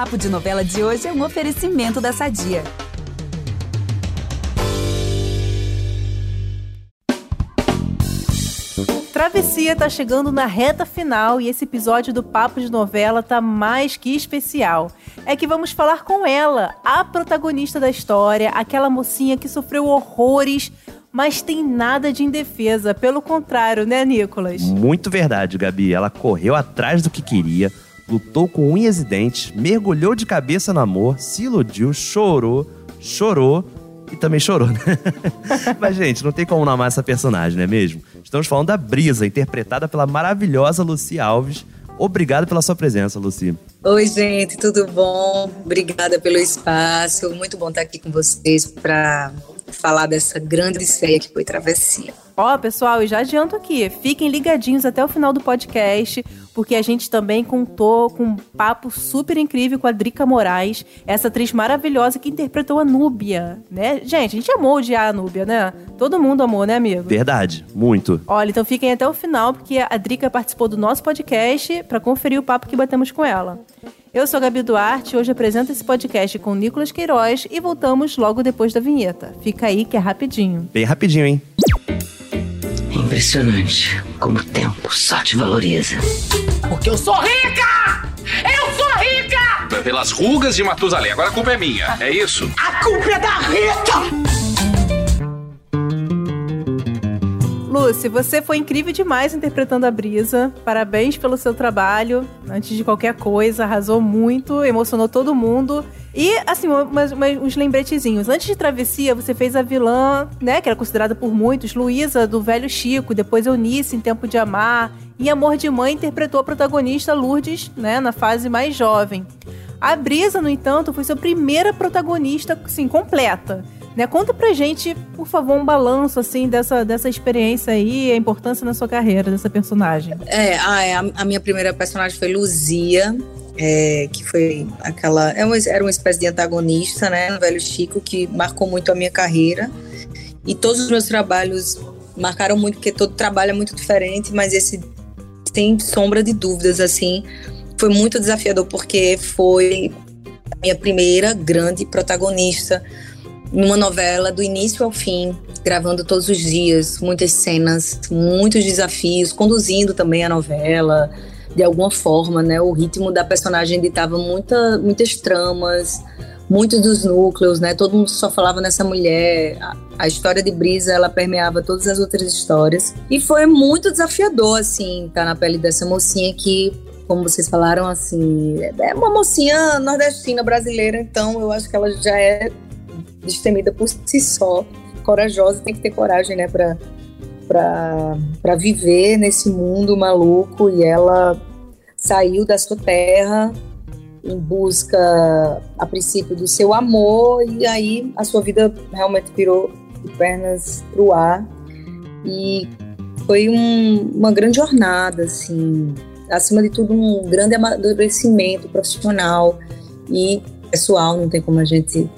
Papo de Novela de hoje é um oferecimento da Sadia. Travessia tá chegando na reta final e esse episódio do Papo de Novela tá mais que especial. É que vamos falar com ela, a protagonista da história, aquela mocinha que sofreu horrores, mas tem nada de indefesa. Pelo contrário, né, Nicolas? Muito verdade, Gabi. Ela correu atrás do que queria, lutou com unhas e dentes, mergulhou de cabeça no amor, se iludiu, chorou, chorou e também chorou, né? Mas, gente, não tem como não amar essa personagem, não é mesmo? Estamos falando da Brisa, interpretada pela maravilhosa Lucy Alves. Obrigado pela sua presença, Lucy. Oi, gente, tudo bom? Obrigada pelo espaço. Muito bom estar aqui com vocês para falar dessa grande série que foi Travessia. Ó, pessoal, e já adianto aqui, fiquem ligadinhos até o final do podcast, porque a gente também contou com um papo super incrível com a Drica Moraes, essa atriz maravilhosa que interpretou a Núbia, né? Gente, a gente amou odiar a Núbia, né? Todo mundo amou, né, amigo? Verdade, muito. Olha, então fiquem até o final, porque a Drica participou do nosso podcast para conferir o papo que batemos com ela. Eu sou a Gabi Duarte, hoje apresento esse podcast com o Nicolas Queiroz e voltamos logo depois da vinheta. Fica aí que é rapidinho. Bem rapidinho, hein? Impressionante como o tempo só te valoriza. Porque eu sou rica! Eu sou rica! Pelas rugas de Matusalém. Agora a culpa é minha, é isso? A culpa é da Rita! Lucy, você foi incrível demais interpretando a Brisa. Parabéns pelo seu trabalho. Antes de qualquer coisa, arrasou muito, emocionou todo mundo. E, assim, umas, umas, uns lembretezinhos. Antes de Travessia, você fez a vilã, né, que era considerada por muitos, Luísa, do Velho Chico. Depois Eunice, em Tempo de Amar. E Amor de Mãe interpretou a protagonista Lourdes, né, na fase mais jovem. A Brisa, no entanto, foi sua primeira protagonista, assim, completa. Né? Conta pra gente, por favor, um balanço assim dessa, dessa experiência aí, a importância na sua carreira dessa personagem. É, a, a minha primeira personagem foi Luzia, é, que foi aquela. É era uma espécie de antagonista, né? No Velho Chico, que marcou muito a minha carreira. E todos os meus trabalhos marcaram muito, porque todo trabalho é muito diferente, mas esse, sem sombra de dúvidas, assim, foi muito desafiador, porque foi a minha primeira grande protagonista numa novela do início ao fim, gravando todos os dias, muitas cenas, muitos desafios, conduzindo também a novela de alguma forma, né? O ritmo da personagem ditava muita, muitas tramas, muitos dos núcleos, né? Todo mundo só falava nessa mulher. A, história de Brisa, ela permeava todas as outras histórias. E foi muito desafiador, assim, estar tá na pele dessa mocinha que, como vocês falaram, assim, é uma mocinha nordestina brasileira, então eu acho que ela já é destemida por si só, corajosa, tem que ter coragem, né, para para viver nesse mundo maluco e ela saiu da sua terra em busca, a princípio, do seu amor e aí a sua vida realmente virou de pernas pro ar e foi um, uma grande jornada, assim, acima de tudo um grande amadurecimento profissional e pessoal, não tem como a gente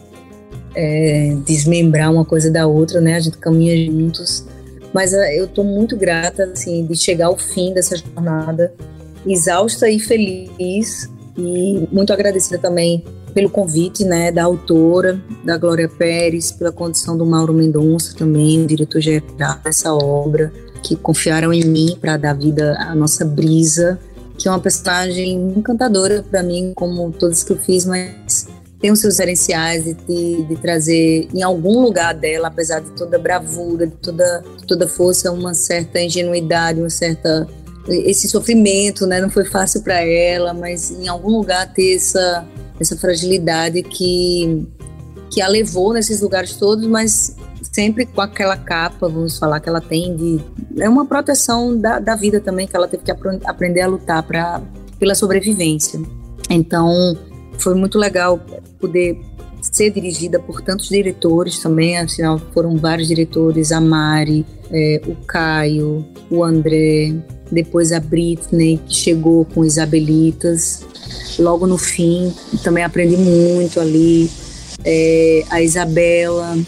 é, desmembrar uma coisa da outra, né? A gente caminha juntos. Mas é, eu estou muito grata, assim, de chegar ao fim dessa jornada, exausta e feliz, e muito agradecida também pelo convite, né, da autora, da Glória Pérez, pela condição do Mauro Mendonça também, o diretor-geral dessa obra, que confiaram em mim para dar vida à nossa Brisa, que é uma personagem encantadora para mim, como todas que eu fiz, mas tem os seus diferenciais de, de, de, trazer em algum lugar dela, apesar de toda bravura, de toda, de toda força, uma certa ingenuidade, uma certa esse sofrimento, né? Não foi fácil para ela, mas em algum lugar ter essa essa fragilidade que que a levou nesses lugares todos, mas sempre com aquela capa, vamos falar que ela tem de é uma proteção da, da vida também que ela teve que aprender a lutar para pela sobrevivência. Então foi muito legal poder ser dirigida por tantos diretores também, afinal foram vários diretores, a Mari, é, o Caio, o André, depois a Britney, que chegou com Isabelitas, logo no fim, também aprendi muito ali, é, a Isabela,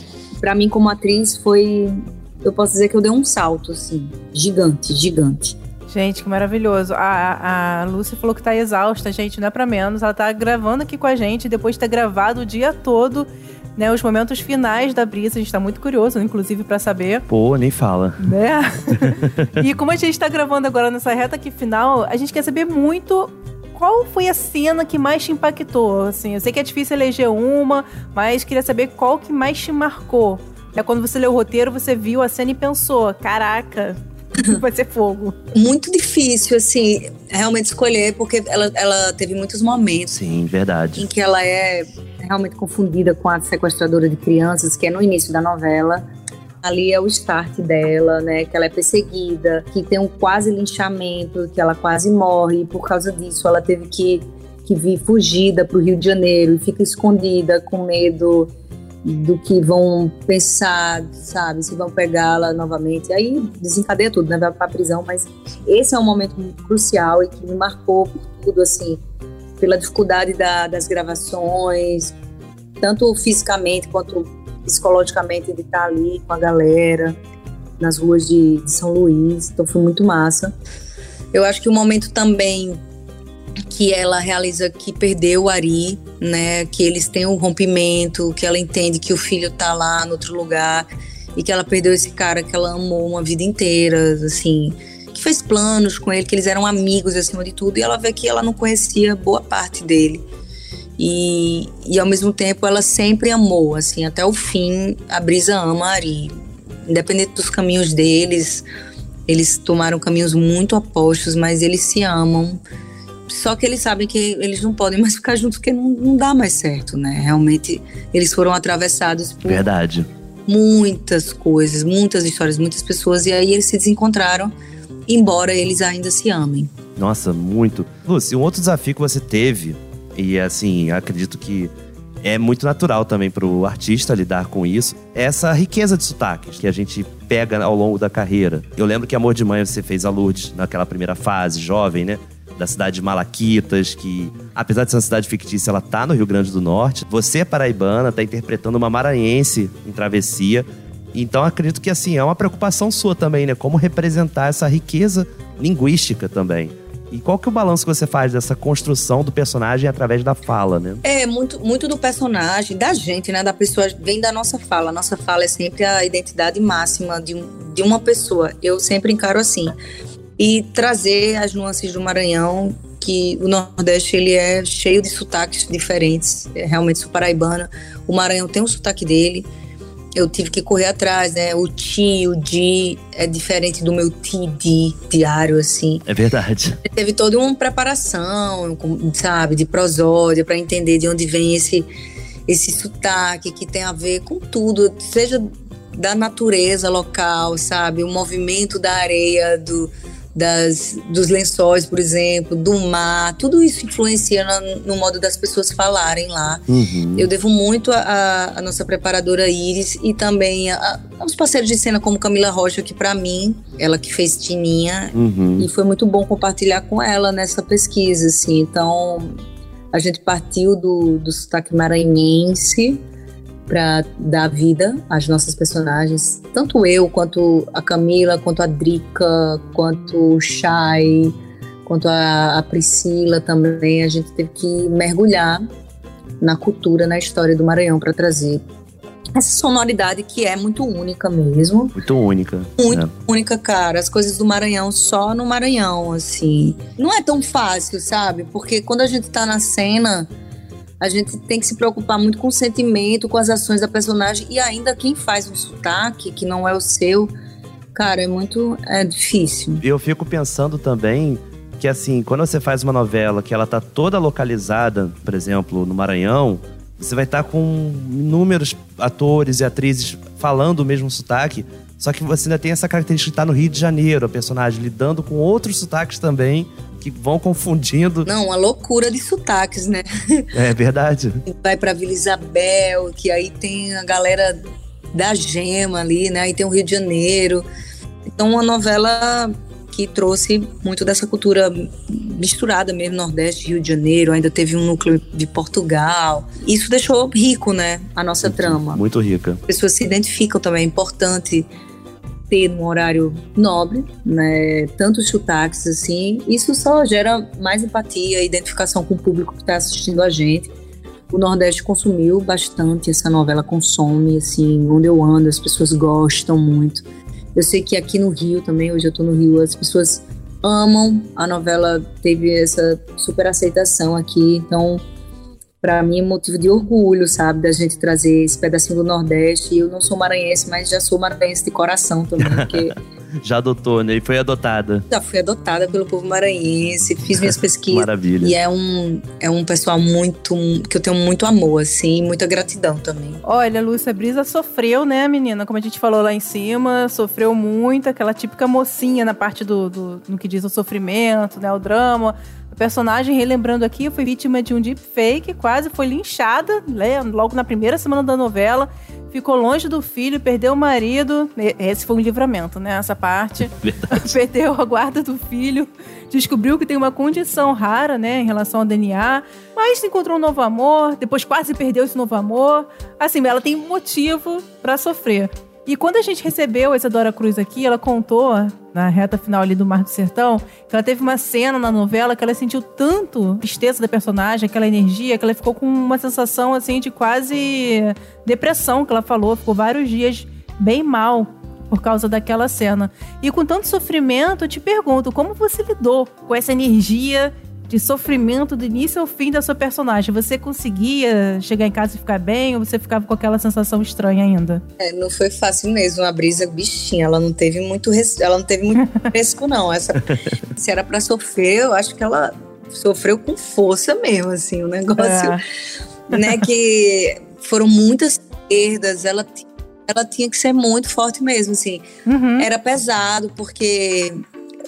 para mim como atriz foi, eu posso dizer que eu dei um salto, assim, gigante, gigante. Gente, que maravilhoso. A, a Lucy falou que tá exausta, gente, não é pra menos. Ela tá gravando aqui com a gente, depois de ter gravado o dia todo, né? Os momentos finais da brisa. A gente tá muito curioso, inclusive, pra saber. Pô, nem fala. Né? e como a gente tá gravando agora nessa reta aqui final, a gente quer saber muito qual foi a cena que mais te impactou? Assim, eu sei que é difícil eleger uma, mas queria saber qual que mais te marcou. É quando você leu o roteiro, você viu a cena e pensou: caraca, vai ser fogo. Muito difícil, assim, realmente escolher, porque ela, ela teve muitos momentos. Sim, verdade. Em que ela é realmente confundida com a sequestradora de crianças, que é no início da novela ali é o start dela, né? Que ela é perseguida, que tem um quase linchamento, que ela quase morre, e por causa disso ela teve que, que vir fugida para o Rio de Janeiro e fica escondida com medo do que vão pensar, sabe? Se vão pegá-la novamente. Aí desencadeia tudo, né? Vai para a prisão, mas esse é um momento crucial e que me marcou por tudo, assim, pela dificuldade da, das gravações, tanto fisicamente quanto psicologicamente de estar ali com a galera nas ruas de, de São Luís. Então foi muito massa. Eu acho que o momento também que ela realiza que perdeu o Ari, né? Que eles têm um rompimento, que ela entende que o filho tá lá no outro lugar e que ela perdeu esse cara que ela amou uma vida inteira, assim, que fez planos com ele, que eles eram amigos acima de tudo, e ela vê que ela não conhecia boa parte dele. E, e ao mesmo tempo ela sempre amou, assim, até o fim, a Brisa ama a Ari. Independente dos caminhos deles, eles tomaram caminhos muito opostos, mas eles se amam. Só que eles sabem que eles não podem mais ficar juntos porque não, não dá mais certo, né? Realmente eles foram atravessados por Verdade. muitas coisas, muitas histórias, muitas pessoas, e aí eles se desencontraram, embora eles ainda se amem. Nossa, muito. Lúcia, um outro desafio que você teve e assim, acredito que é muito natural também para o artista lidar com isso. Essa riqueza de sotaques que a gente pega ao longo da carreira. Eu lembro que Amor de Mãe você fez a Lourdes naquela primeira fase, jovem, né? Da cidade de Malaquitas, que apesar de ser uma cidade fictícia, ela tá no Rio Grande do Norte. Você é paraibana, tá interpretando uma maranhense em travessia. Então acredito que assim, é uma preocupação sua também, né? Como representar essa riqueza linguística também. E qual que é o balanço que você faz dessa construção do personagem através da fala, né? É, muito, muito do personagem, da gente, né? Da pessoa, vem da nossa fala. Nossa fala é sempre a identidade máxima de, um, de uma pessoa. Eu sempre encaro assim. E trazer as nuances do Maranhão, que o Nordeste ele é cheio de sotaques diferentes. É, realmente sou paraibana. O Maranhão tem um sotaque dele eu tive que correr atrás, né? O ti, o di é diferente do meu ti, di diário, assim. É verdade. Teve toda uma preparação, sabe, de prosódia, para entender de onde vem esse, esse sotaque que tem a ver com tudo, seja da natureza local, sabe? O movimento da areia, do, das, dos lençóis, por exemplo, do mar, tudo isso influencia no, no modo das pessoas falarem lá. Uhum. Eu devo muito a, a, nossa preparadora Iris e também a, aos parceiros de cena como Camila Rocha, que para mim, ela que fez Tininha, uhum. e foi muito bom compartilhar com ela nessa pesquisa, assim. Então, a gente partiu do, do sotaque maranhense, para dar vida às nossas personagens. Tanto eu, quanto a Camila, quanto a Drica, quanto o Shai, quanto a, a Priscila também. A gente teve que mergulhar na cultura, na história do Maranhão para trazer essa sonoridade que é muito única mesmo. Muito única. Muito é. única, cara. As coisas do Maranhão só no Maranhão, assim. Não é tão fácil, sabe? Porque quando a gente tá na cena, a gente tem que se preocupar muito com o sentimento, com as ações da personagem e ainda quem faz um sotaque que não é o seu, cara, é muito é difícil. Eu fico pensando também que assim, quando você faz uma novela que ela tá toda localizada, por exemplo, no Maranhão, você vai estar tá com inúmeros atores e atrizes falando o mesmo sotaque, só que você ainda tem essa característica de estar tá no Rio de Janeiro, a personagem lidando com outros sotaques também que vão confundindo. Não, uma loucura de sotaques, né? É verdade. Vai para Vila Isabel, que aí tem a galera da Gema ali, né? Aí tem o Rio de Janeiro. Então, uma novela que trouxe muito dessa cultura misturada mesmo, Nordeste, Rio de Janeiro, ainda teve um núcleo de Portugal. Isso deixou rico, né, a nossa muito, trama. Muito rica. As pessoas se identificam também, é importante ter num horário nobre, né? Tantos sotaques assim, isso só gera mais empatia, identificação com o público que está assistindo a gente. O Nordeste consumiu bastante essa novela, consome, assim, onde eu ando, as pessoas gostam muito. Eu sei que aqui no Rio também, hoje eu tô no Rio, as pessoas amam. A novela teve essa super aceitação aqui, então para mim é motivo de orgulho, sabe, da gente trazer esse pedacinho do Nordeste. Eu não sou maranhense, mas já sou maranhense de coração também, porque Já adotou, né? E foi adotada. já fui adotada pelo povo maranhense, fiz minhas pesquisas. Maravilha. E é um, é um pessoal muito. que eu tenho muito amor, assim, muita gratidão também. Olha, Lúcia Brisa sofreu, né, menina? Como a gente falou lá em cima, sofreu muito, aquela típica mocinha na parte do, do no que diz o sofrimento, né, o drama. A personagem, relembrando aqui, foi vítima de um deepfake, quase foi linchada, né, logo na primeira semana da novela. Ficou longe do filho, perdeu o marido. Esse foi um livramento, né? Essa parte. Verdade. perdeu a guarda do filho, descobriu que tem uma condição rara, né, em relação ao DNA, mas encontrou um novo amor, depois quase perdeu esse novo amor. Assim, ela tem motivo pra sofrer. E quando a gente recebeu a Isadora Cruz aqui, ela contou, na reta final ali do Mar do Sertão, que ela teve uma cena na novela que ela sentiu tanto tristeza da personagem, aquela energia, que ela ficou com uma sensação, assim, de quase depressão, que ela falou. Ficou vários dias bem mal por causa daquela cena. E com tanto sofrimento, eu te pergunto, como você lidou com essa energia de sofrimento do início ao fim da sua personagem? Você conseguia chegar em casa e ficar bem ou você ficava com aquela sensação estranha ainda? É, não foi fácil mesmo. A brisa, bichinha, ela não teve muito, res- ela não teve muito fresco, não. Essa, se era pra sofrer, eu acho que ela sofreu com força mesmo, assim, o negócio, É. né, que foram muitas perdas, ela, ela tinha que ser muito forte mesmo, assim. Uhum. Era pesado, porque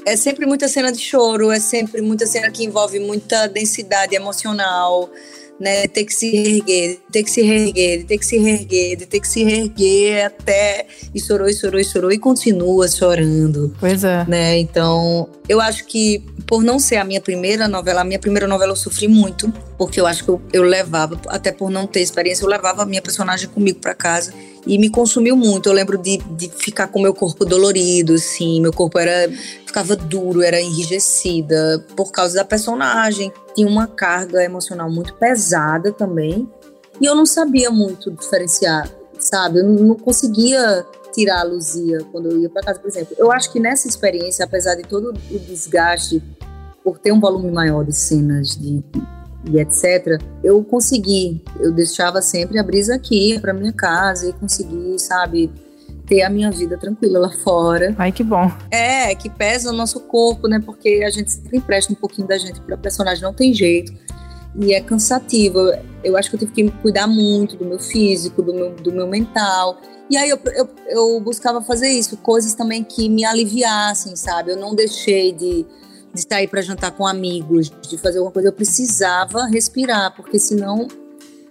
é sempre muita cena de choro, é sempre muita cena que envolve muita densidade emocional, né? Ter que se reerguer, ter que se reerguer, ter que se reerguer, ter que se reerguer até. E chorou, e chorou, e chorou, e continua chorando, Pois é. né? Então, eu acho que por não ser a minha primeira novela, a minha primeira novela eu sofri muito, porque eu acho que eu, eu levava, até por não ter experiência, eu levava a minha personagem comigo pra casa e me consumiu muito. Eu lembro de, de ficar com meu corpo dolorido, assim, meu corpo era ficava duro, era enrijecida por causa da personagem. Tinha uma carga emocional muito pesada também. E eu não sabia muito diferenciar, sabe? Eu não, conseguia tirar a Luzia quando eu ia para casa, por exemplo. Eu acho que nessa experiência, apesar de todo o desgaste por ter um volume maior de cenas de e etc, eu consegui, eu deixava sempre a brisa aqui para minha casa e consegui, sabe, ter a minha vida tranquila lá fora. Ai, que bom. É, que pesa o nosso corpo, né? Porque a gente sempre empresta um pouquinho da gente pra personagem, não tem jeito. E é cansativo. Eu acho que eu tive que me cuidar muito do meu físico, do meu, do meu mental. E aí eu, eu, eu buscava fazer isso, coisas também que me aliviassem, sabe? Eu não deixei de, de sair para jantar com amigos, de fazer alguma coisa. Eu precisava respirar, porque senão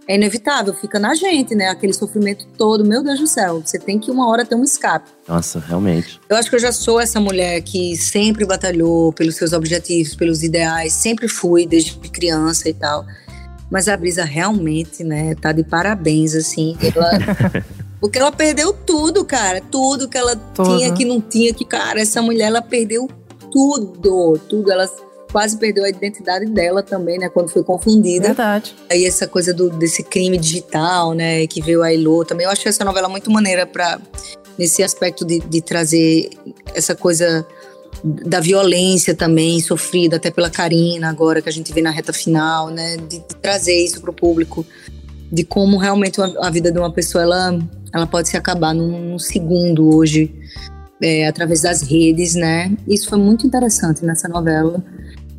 é inevitável, fica na gente, né? Aquele sofrimento todo. Meu Deus do céu, você tem que uma hora ter um escape. Nossa, realmente. Eu acho que eu já sou essa mulher que sempre batalhou pelos seus objetivos, pelos ideais, sempre fui desde criança e tal. Mas a Brisa realmente, né, tá de parabéns, assim. Ela, porque ela perdeu tudo, cara. Tudo que ela Tudo. tinha, que não tinha, que, cara, essa mulher, ela perdeu tudo. Tudo. Ela quase perdeu a identidade dela também, né, quando foi confundida. Verdade. Aí essa coisa do, desse crime digital, né, que veio a Elo também. Eu achei essa novela muito maneira para nesse aspecto de, de trazer essa coisa da violência também sofrida até pela Karina agora que a gente vê na reta final, né, de, de trazer isso para o público, de como realmente a, a vida de uma pessoa ela ela pode se acabar num, num segundo hoje é, através das redes, né? Isso foi muito interessante nessa novela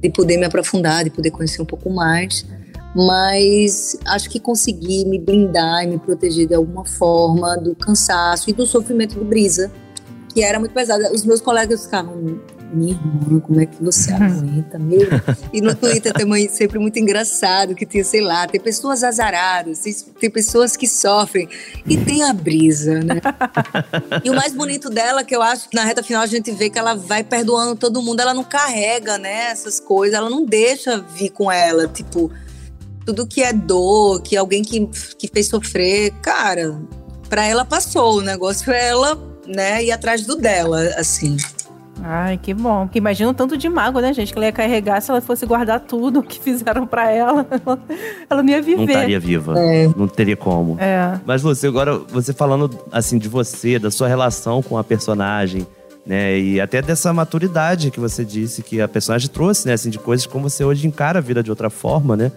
de poder me aprofundar, de poder conhecer um pouco mais mas acho que consegui me blindar e me proteger de alguma forma do cansaço e do sofrimento de brisa, que era muito pesado. Os meus colegas ficavam, minha irmã, como é que você aguenta, meu? E no Twitter também sempre muito engraçado, que tinha, sei lá, tem pessoas azaradas, tem, tem pessoas que sofrem, e tem a brisa, né? E o mais bonito dela, que eu acho que na reta final a gente vê que ela vai perdoando todo mundo, ela não carrega, né, essas coisas, ela não deixa vir com ela, tipo tudo que é dor, que alguém que, que fez sofrer, cara, pra ela passou. O negócio é ela né, ir atrás do dela, assim. Ai, que bom. Porque imagina o tanto de mago, né, gente? Que ela ia carregar se ela fosse guardar tudo que fizeram pra ela. Ela não ia viver. Não estaria viva. É. Não teria como. É. Mas você, agora, você falando assim de você, da sua relação com a personagem, né? E até dessa maturidade que você disse que a personagem trouxe, né? Assim, de coisas como você hoje encara a vida de outra forma, né?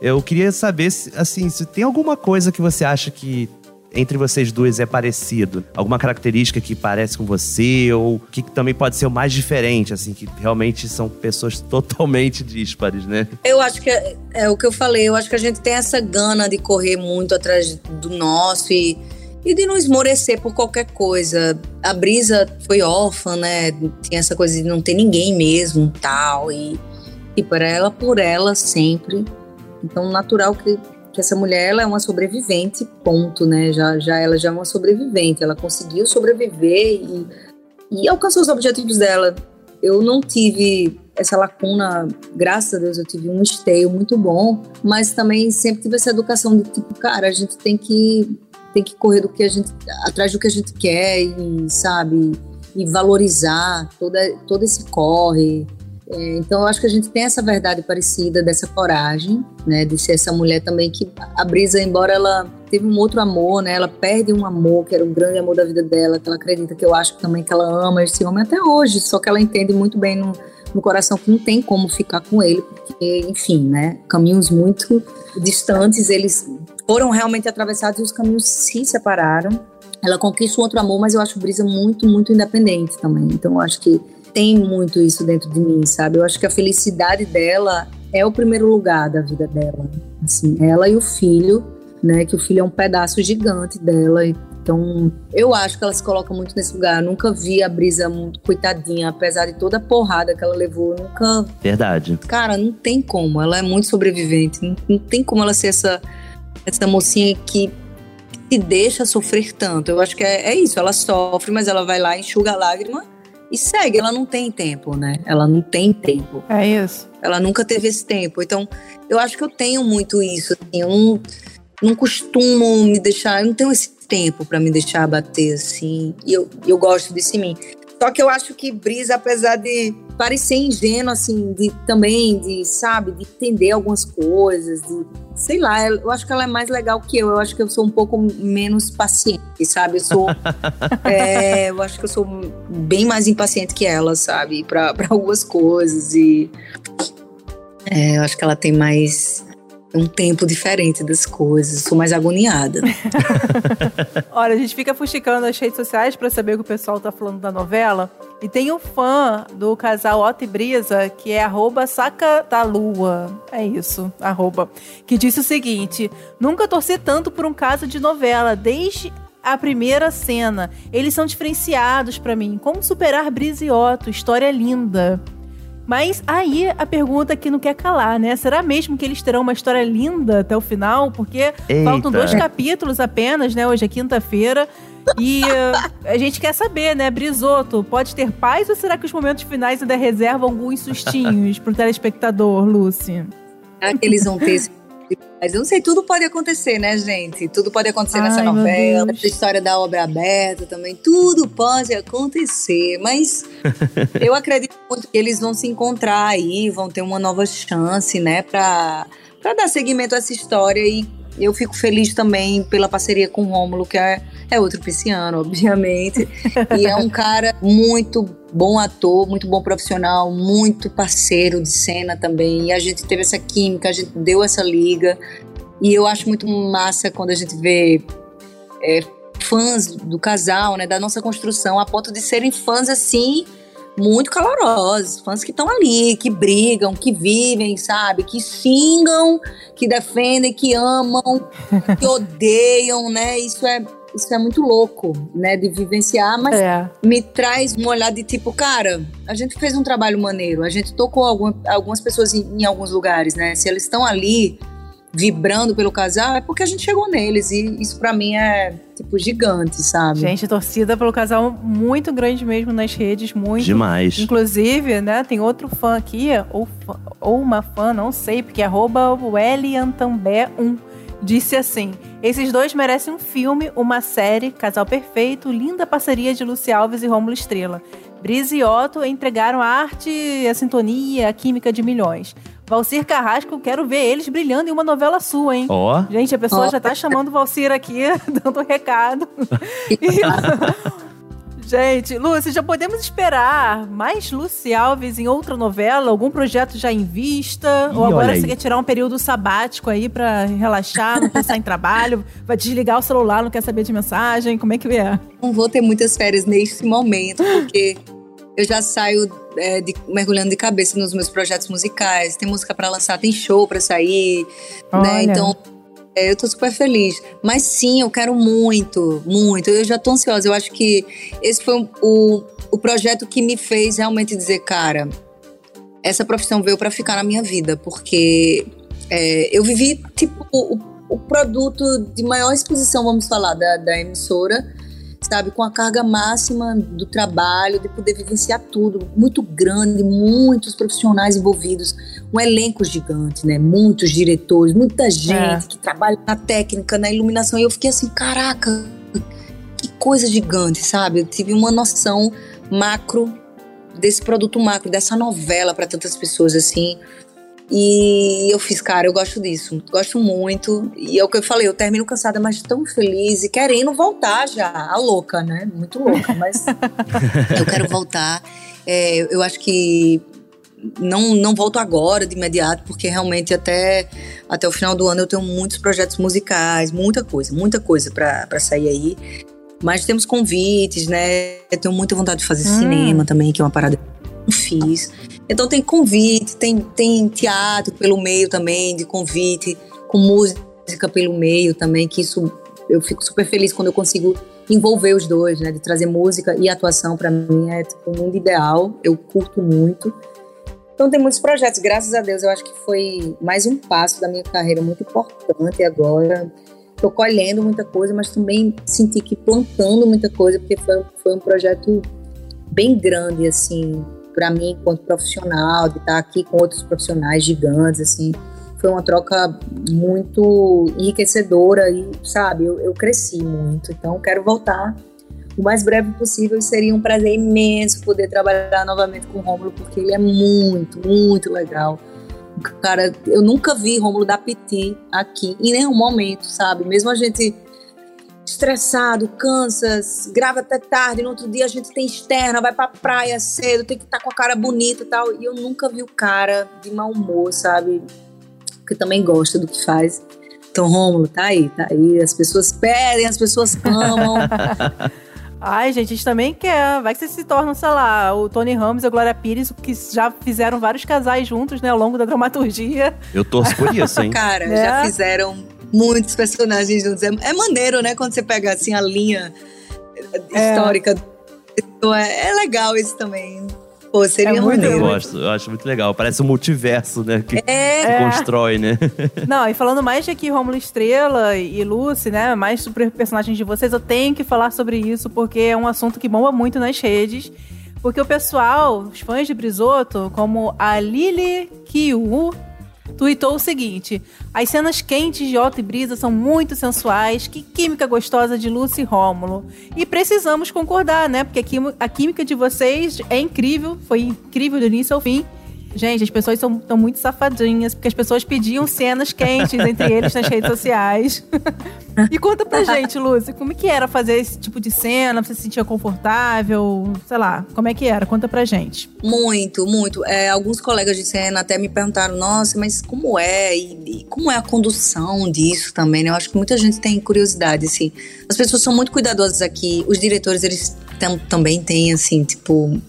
Eu queria saber, se, assim, se tem alguma coisa que você acha que entre vocês duas é parecido? Alguma característica que parece com você? Ou que também pode ser o mais diferente, assim, que realmente são pessoas totalmente díspares, né? Eu acho que é, é o que eu falei, eu acho que a gente tem essa gana de correr muito atrás do nosso e, e de não esmorecer por qualquer coisa. A Brisa foi órfã, né? Tinha essa coisa de não ter ninguém mesmo, tal, e, e para ela, por ela sempre. Então, natural que, que essa mulher ela é uma sobrevivente, ponto, né? Já, já ela já é uma sobrevivente, ela conseguiu sobreviver e, e alcançou os objetivos dela. Eu não tive essa lacuna, graças a Deus eu tive um esteio muito bom, mas também sempre tive essa educação de tipo, cara, a gente tem que tem que correr do que a gente atrás do que a gente quer e sabe e valorizar toda todo esse corre. É, então eu acho que a gente tem essa verdade parecida dessa coragem, né, de ser essa mulher também que a Brisa, embora ela teve um outro amor, né, ela perde um amor que era um grande amor da vida dela, que ela acredita que eu acho também que ela ama esse homem até hoje, só que ela entende muito bem no, no coração que não tem como ficar com ele, porque, enfim, né, caminhos muito distantes, eles foram realmente atravessados e os caminhos se separaram. Ela conquista um outro amor, mas eu acho Brisa muito, muito independente também. Então eu acho que tem muito isso dentro de mim, sabe? Eu acho que a felicidade dela é o primeiro lugar da vida dela. Assim, ela e o filho, né? Que o filho é um pedaço gigante dela. Então, eu acho que ela se coloca muito nesse lugar. Eu nunca vi a Brisa muito coitadinha, apesar de toda a porrada que ela levou. Nunca. Verdade. Cara, não tem como. Ela é muito sobrevivente. Não, não tem como ela ser essa, essa mocinha que se deixa sofrer tanto. Eu acho que é, é isso. Ela sofre, mas ela vai lá, enxuga a lágrima e segue. Ela não tem tempo, né? Ela não tem tempo. É isso. Ela nunca teve esse tempo. Então, eu acho que eu tenho muito isso. Assim, eu não, não costumo me deixar. Eu não tenho esse tempo para me deixar abater, assim. E eu, eu gosto disso em mim. Só que eu acho que Brisa, apesar de parecer ingênua, assim, de também, de, sabe, de entender algumas coisas, de, sei lá, eu acho que ela é mais legal que eu. Eu acho que eu sou um pouco menos paciente, sabe? Eu sou. é, eu acho que eu sou bem mais impaciente que ela, sabe? Para algumas coisas. E. É, eu acho que ela tem mais um tempo diferente das coisas, sou mais agoniada. Olha, a gente fica fuxicando as redes sociais para saber o que o pessoal tá falando da novela. E tem um fã do casal Otto e Brisa, que é arroba saca da lua. É isso, arroba. Que disse o seguinte: nunca torci tanto por um caso de novela, desde a primeira cena. Eles são diferenciados para mim. Como superar Brisa e Otto? História linda. Mas aí a pergunta que não quer calar, né? Será mesmo que eles terão uma história linda até o final? Porque Eita. faltam dois capítulos apenas, né? Hoje é quinta-feira. E uh, a gente quer saber, né? Brisoto, pode ter paz ou será que os momentos finais ainda reservam alguns sustinhos pro telespectador, Lucy? Será que eles vão ter esse mas eu não sei, tudo pode acontecer, né, gente? Tudo pode acontecer nessa Ai, meu novela, essa história da obra aberta também. Tudo pode acontecer, mas eu acredito muito que eles vão se encontrar aí, vão ter uma nova chance, né, pra, pra dar seguimento a essa história. E eu fico feliz também pela parceria com o Rômulo, que é, é outro pisciano, obviamente. E é um cara muito bom ator, muito bom profissional, muito parceiro de cena também. E a gente teve essa química, a gente deu essa liga. E eu acho muito massa quando a gente vê é, fãs do casal, né, da nossa construção, a ponto de serem fãs assim muito calorosos, fãs que estão ali, que brigam, que vivem, sabe, que xingam, que defendem, que amam, que odeiam, né? Isso é isso é muito louco, né, de vivenciar, mas É. me traz um olhar de tipo, cara, a gente fez um trabalho maneiro, a gente tocou alguma- algumas pessoas em, em alguns lugares, né? Se eles estão ali vibrando pelo casal, é porque a gente chegou neles e isso pra mim é tipo gigante, sabe? Gente, torcida pelo casal muito grande mesmo nas redes, muito. Demais. Inclusive, né, tem outro fã aqui, ou, fã- ou uma fã, não sei, porque é arroba o Eliantambé1, disse assim: Esses dois merecem um filme, uma série, casal perfeito, linda parceria de Luci Alves e Rômulo Estrela. Brisa e Otto entregaram a arte, a sintonia, a química de milhões. Valcir Carrasco, quero ver eles brilhando em uma novela sua, hein? Ó, Gente, a pessoa Ó. já tá chamando o Valcir aqui, dando um recado. E- Gente, Lúcia, já podemos esperar mais Luci Alves em outra novela? Algum projeto já em vista? Ih, Ou agora você quer tirar um período sabático aí pra relaxar, não pensar em trabalho? Vai desligar o celular, não quer saber de mensagem? Como é que é? Não vou ter muitas férias neste momento, porque eu já saio é, de- mergulhando de cabeça nos meus projetos musicais. Tem música pra lançar, tem show pra sair, Olha. né? Então, é, eu tô super feliz. Mas sim, eu quero muito, muito. Eu já tô ansiosa. Eu acho que esse foi o, o, o projeto que me fez realmente dizer, cara, essa profissão veio pra ficar na minha vida, porque é, eu vivi, tipo, o, o produto de maior exposição, vamos falar, da, da emissora, sabe? Com a carga máxima do trabalho, de poder vivenciar tudo, muito grande, muitos profissionais envolvidos, um elenco gigante, né? Muitos diretores, muita gente que trabalha na técnica, na iluminação, e eu fiquei assim, caraca, que coisa gigante, sabe? Eu tive uma noção macro desse produto macro, dessa novela para tantas pessoas assim. E eu fiz, cara, eu gosto disso, gosto muito. E é o que eu falei, eu termino cansada, mas tão feliz e querendo voltar já. A louca, né? Muito louca, mas eu quero voltar. É, eu acho que não, não volto agora de imediato, porque realmente até, até o final do ano eu tenho muitos projetos musicais, muita coisa, muita coisa para sair aí. Mas temos convites, né? Eu tenho muita vontade de fazer Hum. cinema também, que é uma parada que eu não fiz. Então tem convite, tem, tem teatro pelo meio também, de convite, com música pelo meio também, que isso eu fico super feliz quando eu consigo envolver os dois, né? De trazer música e atuação para mim é tipo, um mundo ideal, eu curto muito. Então tem muitos projetos, graças a Deus, eu acho que foi mais um passo da minha carreira muito importante agora. Tô colhendo muita coisa, mas também senti que plantando muita coisa, porque foi, foi um projeto bem grande, assim, para mim, enquanto profissional, de estar aqui com outros profissionais gigantes, assim. Foi uma troca muito enriquecedora e, sabe, eu, eu cresci muito. Então, quero voltar o mais breve possível. Seria um prazer imenso poder trabalhar novamente com o Rômulo, porque ele é muito, muito legal. Cara, eu nunca vi Rômulo dar piti aqui, em nenhum momento, sabe? Mesmo a gente estressado, cansa, grava até tarde, no outro dia a gente tem externa, vai pra praia cedo, tem que estar com a cara bonita e tal. E eu nunca vi o cara de mau humor, sabe? Que também gosta do que faz. Então, Rômulo, tá aí, tá aí. As pessoas pedem, as pessoas clamam. Ai, gente, a gente também quer. Vai que vocês se tornam, sei lá, o Tony Ramos e a Glória Pires, que já fizeram vários casais juntos, né, ao longo da dramaturgia. eu torço por isso, hein? Cara, Né? já fizeram muitos personagens juntos. É, é maneiro, né? Quando você pega assim a linha É. histórica. É, é legal isso também. Pô, seria É muito Eu maneiro. gosto, eu acho muito legal. Parece um multiverso, né? Que, É, É. constrói, né? Não, e falando mais de aqui, Rômulo Estrela e Lucy, né? Mais sobre personagens de vocês, eu tenho que falar sobre isso, porque é um assunto que bomba muito nas redes. Porque o pessoal, os fãs de Brisoto, como a Lili Kiu, tweetou o seguinte: As cenas quentes de Otto e Brisa são muito sensuais, que química gostosa de Lucy e Rômulo. E precisamos concordar, né? Porque a química de vocês é incrível, foi incrível do início ao fim. Gente, as pessoas estão muito safadinhas, porque as pessoas pediam cenas quentes entre eles nas redes sociais. e conta pra gente, Lúcia, como é que era fazer esse tipo de cena? Você se sentia confortável? Sei lá, como é que era? Conta pra gente. muito, muito. É, alguns colegas de cena até me perguntaram, nossa, mas como é? E, e como é a condução disso também, né? Eu acho que muita gente tem curiosidade, assim. As pessoas são muito cuidadosas aqui. Os diretores, eles tam- também têm, assim, tipo...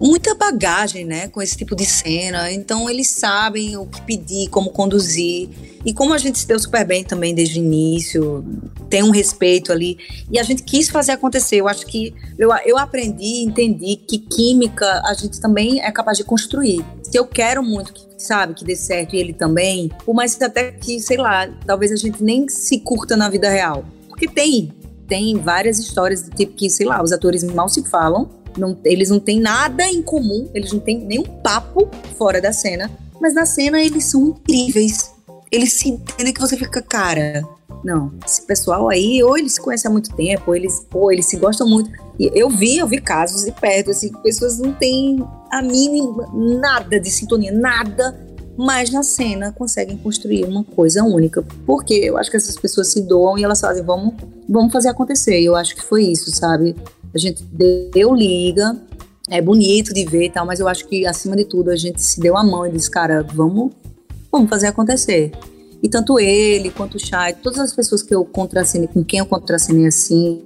Muita bagagem, né, com esse tipo de cena. Então, eles sabem o que pedir, como conduzir. E como a gente se deu super bem também desde o início, tem um respeito ali. E a gente quis fazer acontecer. Eu acho que eu, eu aprendi, entendi que química a gente também é capaz de construir. Se eu quero muito que, sabe, que dê certo e ele também, por mais até que, sei lá, talvez a gente nem se curta na vida real. Porque tem, tem várias histórias do tipo que, sei lá, os atores mal se falam, não, eles não têm nada em comum, eles não têm nenhum papo fora da cena, mas na cena eles são incríveis. eles se entendem que você fica, cara, não, esse pessoal aí, ou eles se conhecem há muito tempo, ou eles, ou eles se gostam muito. E eu vi, eu vi casos de perto, assim, pessoas não têm a mínima, nada de sintonia, nada, mas na cena conseguem construir uma coisa única. Porque eu acho que essas pessoas se doam e elas fazem, vamos, vamos fazer acontecer. E eu acho que foi isso, sabe? A gente deu liga, é bonito de ver e tal, mas eu acho que acima de tudo a gente se deu a mão e disse, cara, vamos, vamos fazer acontecer. E tanto ele quanto o Chay, todas as pessoas que eu contracenei, com quem eu contracenei assim,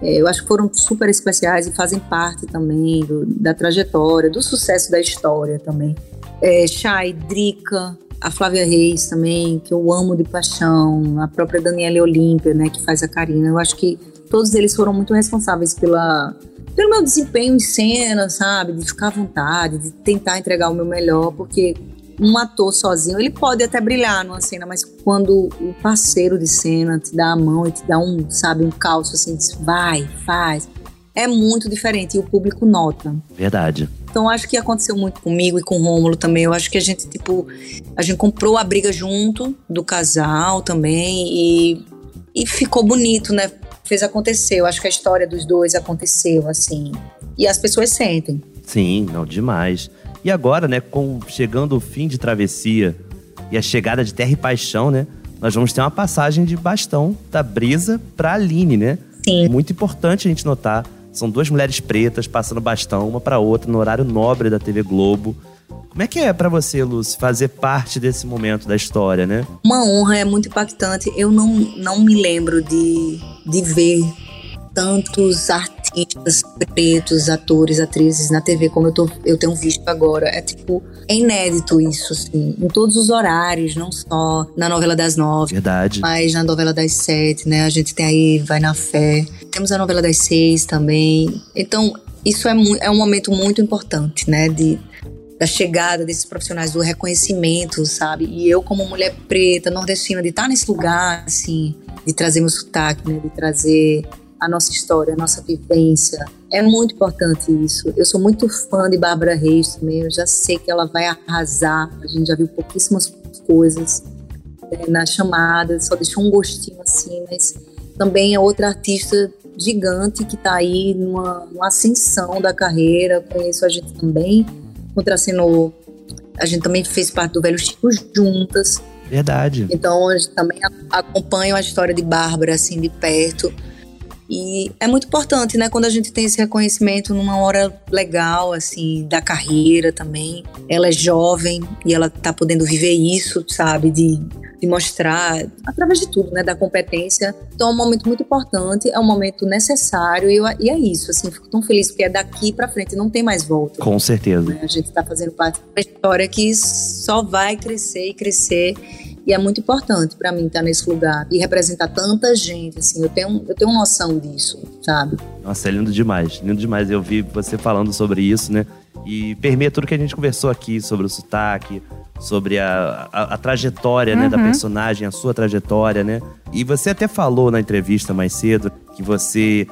é, eu acho que foram super especiais e fazem parte também do, da trajetória, do sucesso da história também. É, Chay, Drica, a Flávia Reis também, que eu amo de paixão, a própria Daniela Olímpia, né, que faz a Karina. Eu acho que todos eles foram muito responsáveis pela, pelo meu desempenho em cena, sabe? De ficar à vontade, de tentar entregar o meu melhor, porque um ator sozinho, ele pode até brilhar numa cena, mas quando o parceiro de cena te dá a mão e te dá um, sabe, um calço assim, diz, vai, faz, é muito diferente e o público nota. Verdade. Então acho que aconteceu muito comigo e com o Rômulo também. Eu acho que a gente, tipo, a gente comprou a briga junto do casal também e, e ficou bonito, né? Fez acontecer. Eu acho que a história dos dois aconteceu, assim. E as pessoas sentem. Sim, não, demais. E agora, né, com chegando o fim de travessia e a chegada de Terra e Paixão, né, nós vamos ter uma passagem de bastão da Brisa pra Aline, né? Sim. Muito importante a gente notar. São duas mulheres pretas passando bastão uma para outra no horário nobre da TV Globo. Como é que é para você, Lúcia, fazer parte desse momento da história, né? Uma honra, é muito impactante. Eu não, não me lembro de, de ver tantos artistas pretos, atores, atrizes na TV como eu, tô, eu tenho visto agora. É tipo, é inédito isso, assim, em todos os horários, não só na novela das nove, Verdade. mas na novela das sete, né? A gente tem aí Vai na Fé, temos a novela das seis também. Então, isso é, é um momento muito importante, né? De, da chegada desses profissionais, do reconhecimento, sabe? E eu, como mulher preta, nordestina, de estar nesse lugar, assim, de trazer meu sotaque, né? De trazer a nossa história, a nossa vivência. É muito importante isso. Eu sou muito fã de Bárbara Reis também, eu já sei que ela vai arrasar. A gente já viu pouquíssimas coisas é, na chamada, só deixou um gostinho assim, mas também é outra artista gigante que está aí numa, numa, ascensão da carreira. Conheço a gente também, contracenou. A gente também fez parte do Velho Chico juntas. Verdade. Então, a gente também acompanha a história de Bárbara assim de perto. E é muito importante, né, quando a gente tem esse reconhecimento numa hora legal, assim, da carreira também. Ela é jovem e ela tá podendo viver isso, sabe, de, de mostrar, através de tudo, né, da competência. Então é um momento muito importante, é um momento necessário e, eu, e é isso, assim, fico tão feliz porque é daqui para frente, não tem mais volta. Com certeza. Né? A gente tá fazendo parte de uma história que só vai crescer e crescer e é muito importante para mim estar nesse lugar e representar tanta gente, assim, eu tenho, eu tenho noção disso, sabe? Nossa, é lindo demais, lindo demais. Eu vi você falando sobre isso, né? E permeia tudo que a gente conversou aqui sobre o sotaque, sobre a, a, a trajetória uhum. né, da uhum. personagem, a sua trajetória, né? E você até falou na entrevista mais cedo que você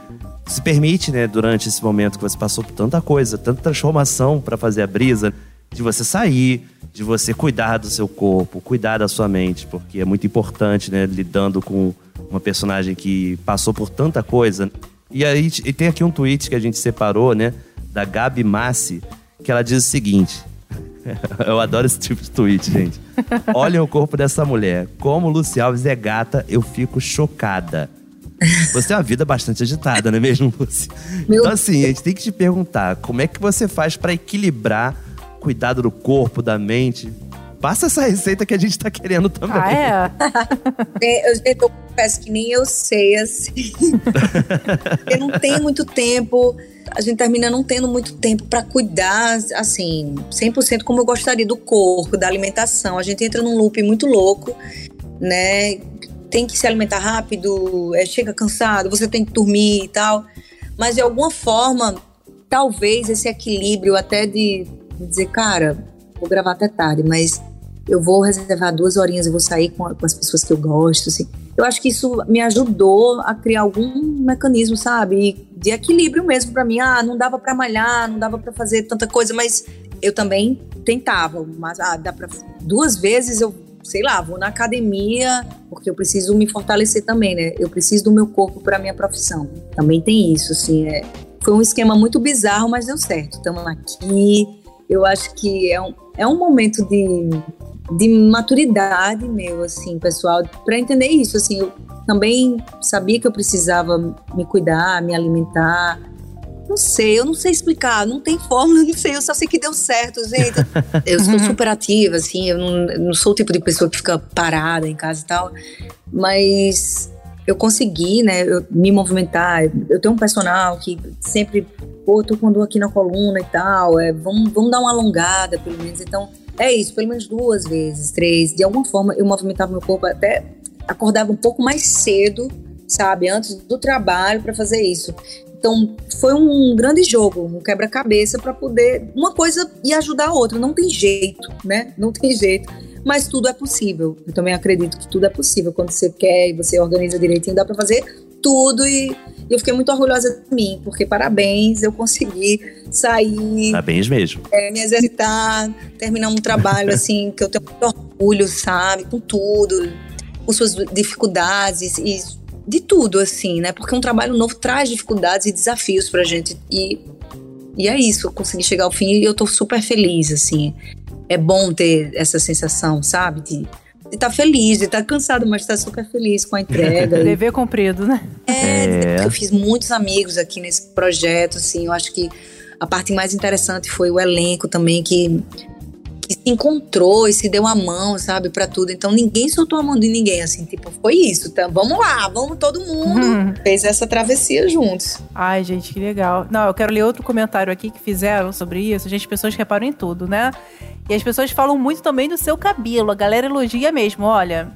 se permite, né, durante esse momento que você passou por tanta coisa, tanta transformação para fazer a brisa, de você sair, de você cuidar do seu corpo, cuidar da sua mente, porque é muito importante, né, lidando com uma personagem que passou por tanta coisa. E aí e tem aqui um tweet que a gente separou, né, da Gabi Massi, que ela diz o seguinte: Eu adoro esse tipo de tweet, gente. Olhem o corpo dessa mulher. Como Luci Alves é gata, eu fico chocada. Você tem uma vida bastante agitada, não é mesmo, Luci? Meu então, assim, a gente tem que te perguntar: como é que você faz para equilibrar cuidado do corpo, da mente. Passa essa receita que a gente tá querendo também. Ah, é? eu, eu confesso que nem eu sei, assim. Porque não tem muito tempo. A gente termina não tendo muito tempo para cuidar, assim, 100% como eu gostaria do corpo, da alimentação. A gente entra num loop muito louco, né? Tem que se alimentar rápido, é, chega cansado, você tem que dormir e tal. Mas de alguma forma, talvez esse equilíbrio até de dizer, cara, vou gravar até tarde, mas eu vou reservar duas horinhas e vou sair com, com, as pessoas que eu gosto, assim. Eu acho que isso me ajudou a criar algum mecanismo, sabe, de equilíbrio mesmo para mim. Ah, não dava para malhar, não dava para fazer tanta coisa, mas eu também tentava, mas ah, dá para duas vezes eu sei lá, vou na academia, porque eu preciso me fortalecer também, né? Eu preciso do meu corpo para minha profissão. Também tem isso, assim, é, foi um esquema muito bizarro, mas deu certo. Estamos aqui. Eu acho que é um, é um momento de, de maturidade meu, assim, pessoal, para entender isso. Assim, eu também sabia que eu precisava me cuidar, me alimentar, não sei, eu não sei explicar, não tem fórmula, não sei, eu só sei que deu certo, gente. Eu sou super ativa, assim, eu não, não sou o tipo de pessoa que fica parada em casa e tal, mas eu consegui, né, eu, me movimentar. Eu tenho um personal que sempre, pô, tô com dor aqui na coluna e tal, é, vamos, vamos dar uma alongada, pelo menos. Então, é isso, pelo menos duas vezes, três. De alguma forma, eu movimentava meu corpo até acordava um pouco mais cedo, sabe, antes do trabalho para fazer isso. Então, foi um grande jogo, um quebra-cabeça para poder uma coisa e ajudar a outra. Não tem jeito, né? Não tem jeito. Mas tudo é possível. Eu também acredito que tudo é possível. Quando você quer e você organiza direitinho, dá para fazer tudo. E eu fiquei muito orgulhosa de mim, porque parabéns, eu consegui sair. Parabéns mesmo. É, me exercitar, terminar um trabalho assim, que eu tenho muito orgulho, sabe? Com tudo, com suas dificuldades e de tudo, assim, né? Porque um trabalho novo traz dificuldades e desafios pra gente. E, e é isso, eu consegui chegar ao fim e eu tô super feliz, assim. É bom ter essa sensação, sabe? De estar tá feliz, de estar tá cansado, mas estar tá super feliz com a entrega. Dever cumprido, né? É, é, eu fiz muitos amigos aqui nesse projeto, assim, eu acho que a parte mais interessante foi o elenco também, que encontrou e se deu a mão, sabe, para tudo. Então ninguém soltou a mão de ninguém, assim, tipo, foi isso. Tá? Vamos lá, vamos todo mundo. Uhum. Fez essa travessia juntos. Ai, gente, que legal. Não, eu quero ler outro comentário aqui que fizeram sobre isso. Gente, pessoas reparam em tudo, né? E as pessoas falam muito também do seu cabelo. A galera elogia mesmo. Olha,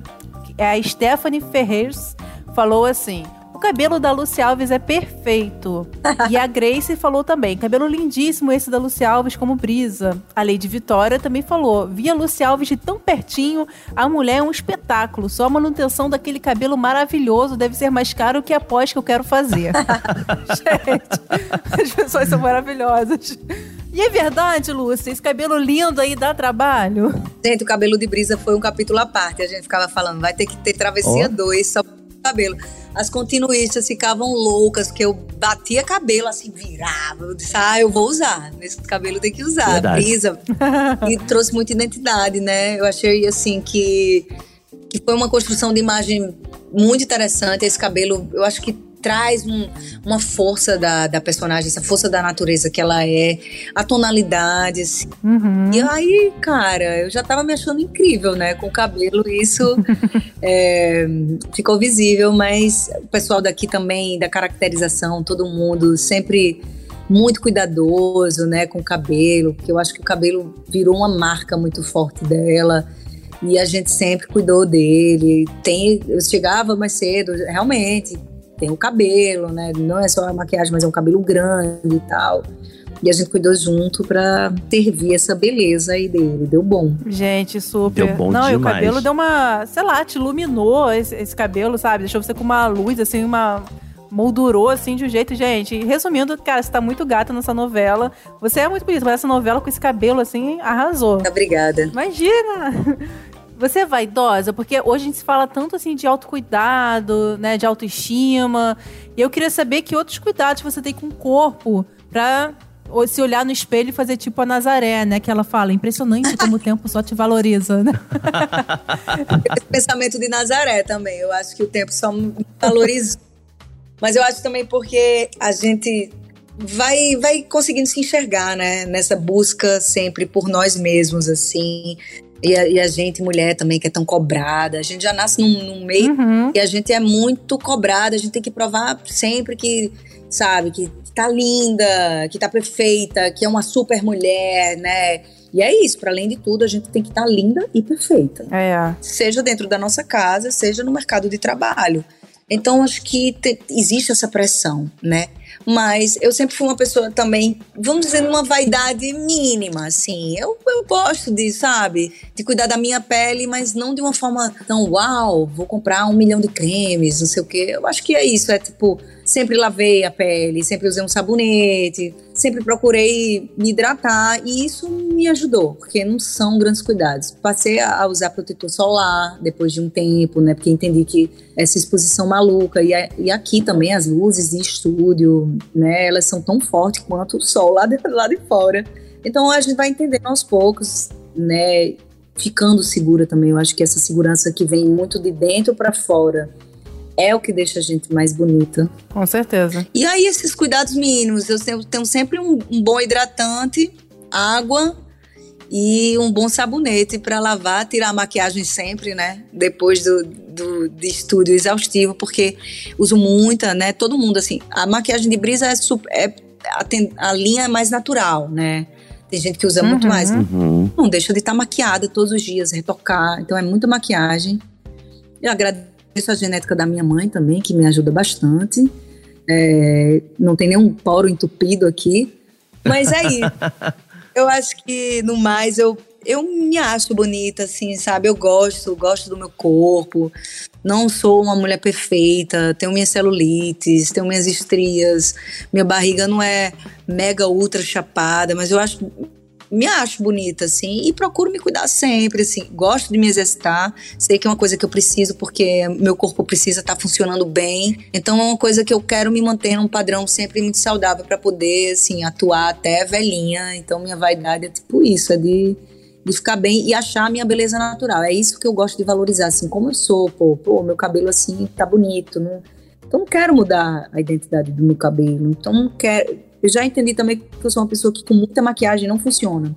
é a Stephanie Ferreiros falou assim: cabelo da Lucy Alves é perfeito. e a Grace falou também: cabelo lindíssimo esse da Lucy Alves, como brisa. A Lady Vitória também falou: vi a Lucy Alves de tão pertinho, a mulher é um espetáculo. Só a manutenção daquele cabelo maravilhoso deve ser mais caro que a pós que eu quero fazer. Gente, as pessoas são maravilhosas. E é verdade, Lúcia, esse cabelo lindo aí dá trabalho? Gente, o cabelo de brisa foi um capítulo à parte. A gente ficava falando, vai ter que ter travessia 2 oh. só cabelo. As continuistas ficavam loucas, porque eu batia cabelo assim, virava. Eu disse, ah, eu vou usar. Esse cabelo tem que usar. Verdade. Brisa. e trouxe muita identidade, né? Eu achei assim que, que foi uma construção de imagem muito interessante. Esse cabelo, eu acho que traz um, uma força da, da personagem, essa força da natureza que ela é, a tonalidade, assim. Uhum. E aí, cara, eu já tava me achando incrível, né? Com o cabelo, isso é, ficou visível, mas o pessoal daqui também, da caracterização, todo mundo sempre muito cuidadoso, né, com o cabelo, porque eu acho que o cabelo virou uma marca muito forte dela e a gente sempre cuidou dele. Tem, eu chegava mais cedo, realmente tem o cabelo, né? Não é só a maquiagem, mas é um cabelo grande e tal. E a gente cuidou junto pra servir essa beleza aí dele. Deu bom. Gente, super. Deu bom Não, demais. e o cabelo deu uma, sei lá, te iluminou esse, esse cabelo, sabe? Deixou você com uma luz, assim, uma moldurou assim de um jeito, gente. Resumindo, cara, você tá muito gata nessa novela. Você é muito bonita, mas essa novela com esse cabelo assim arrasou. Obrigada. Imagina! Você é vaidosa? Porque hoje a gente se fala tanto assim de autocuidado, né? De autoestima. E eu queria saber que outros cuidados você tem com o corpo pra se olhar no espelho e fazer tipo a Nazaré, né? Que ela fala, impressionante como o tempo só te valoriza, né? Esse pensamento de Nazaré também. Eu acho que o tempo só me valoriza. Mas eu acho também porque a gente vai vai conseguindo se enxergar, né? Nessa busca sempre por nós mesmos, assim. E a, e a, gente, mulher também, que é tão cobrada. A gente já nasce num, num meio uhum. e a gente é muito cobrada. A gente tem que provar sempre que, sabe, que tá linda, que tá perfeita, que é uma super mulher, né? E é isso, para além de tudo, a gente tem que estar tá linda e perfeita. É. Seja dentro da nossa casa, seja no mercado de trabalho. Então, acho que te, existe essa pressão, né? Mas eu sempre fui uma pessoa também, vamos dizer, uma vaidade mínima, assim. Eu, eu gosto de, sabe, de cuidar da minha pele, mas não de uma forma tão, uau, vou comprar um milhão de cremes, não sei o quê. Eu acho que é isso, é tipo, sempre lavei a pele, sempre usei um sabonete, sempre procurei me hidratar e isso me ajudou, porque não são grandes cuidados. Passei a usar protetor solar depois de um tempo, né? Porque entendi que essa exposição maluca e, e aqui também as luzes de estúdio, né? Elas são tão fortes quanto o sol lá de, lá de fora. Então a gente vai entendendo aos poucos, né? Ficando segura também. Eu acho que essa segurança que vem muito de dentro para fora é o que deixa a gente mais bonita. Com certeza. E aí, esses cuidados mínimos, eu tenho, tenho sempre um, um, bom hidratante, água e um bom sabonete para lavar, tirar a maquiagem sempre, né? Depois do, do de estúdio exaustivo, porque uso muita, né? Todo mundo, assim, a maquiagem de brisa é, super, é a, a linha é mais natural, né? Tem gente que usa uhum. muito mais. Uhum. Não deixa de estar tá maquiada todos os dias, retocar. Então é muita maquiagem. Eu agradeço Agradeço a genética da minha mãe também, que me ajuda bastante. É, não tem nenhum poro entupido aqui. Mas aí, eu acho que no mais eu, eu me acho bonita, assim, sabe? Eu gosto, gosto do meu corpo. Não sou uma mulher perfeita, tenho minhas celulites, tenho minhas estrias, minha barriga não é mega ultra chapada, mas eu acho me acho bonita, assim, e procuro me cuidar sempre, assim. Gosto de me exercitar, sei que é uma coisa que eu preciso porque meu corpo precisa estar tá funcionando bem. Então é uma coisa que eu quero me manter num padrão sempre muito saudável para poder, assim, atuar até velhinha. Então minha vaidade é tipo isso, é de de ficar bem e achar a minha beleza natural. É isso que eu gosto de valorizar, assim, como eu sou, pô, pô, meu cabelo assim tá bonito, não, então não quero mudar a identidade do meu cabelo, então não quero, eu já entendi também que eu sou uma pessoa que com muita maquiagem não funciona.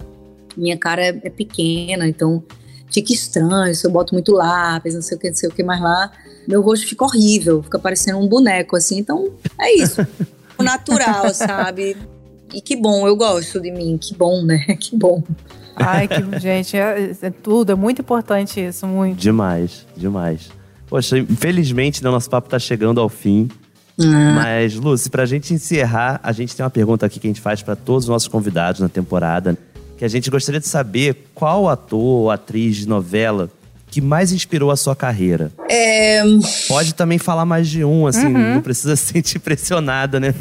Minha cara é, é pequena, então fica estranho se eu boto muito lápis, não sei o que, não sei o que mais lá. Meu rosto fica horrível, fica parecendo um boneco, assim. Então, é isso. natural, sabe? E que bom, eu gosto de mim, que bom, né? Que bom. Ai, que, gente, é, é, tudo, é muito importante isso, muito. Demais, demais. Poxa, infelizmente, né, nosso papo tá chegando ao fim. Ah. Mas, Lucy, pra gente encerrar, a gente tem uma pergunta aqui que a gente faz para todos os nossos convidados na temporada. Que a gente gostaria de saber qual ator ou atriz de novela que mais inspirou a sua carreira? É... Pode também falar mais de um, assim, uhum. não precisa se sentir pressionada, né?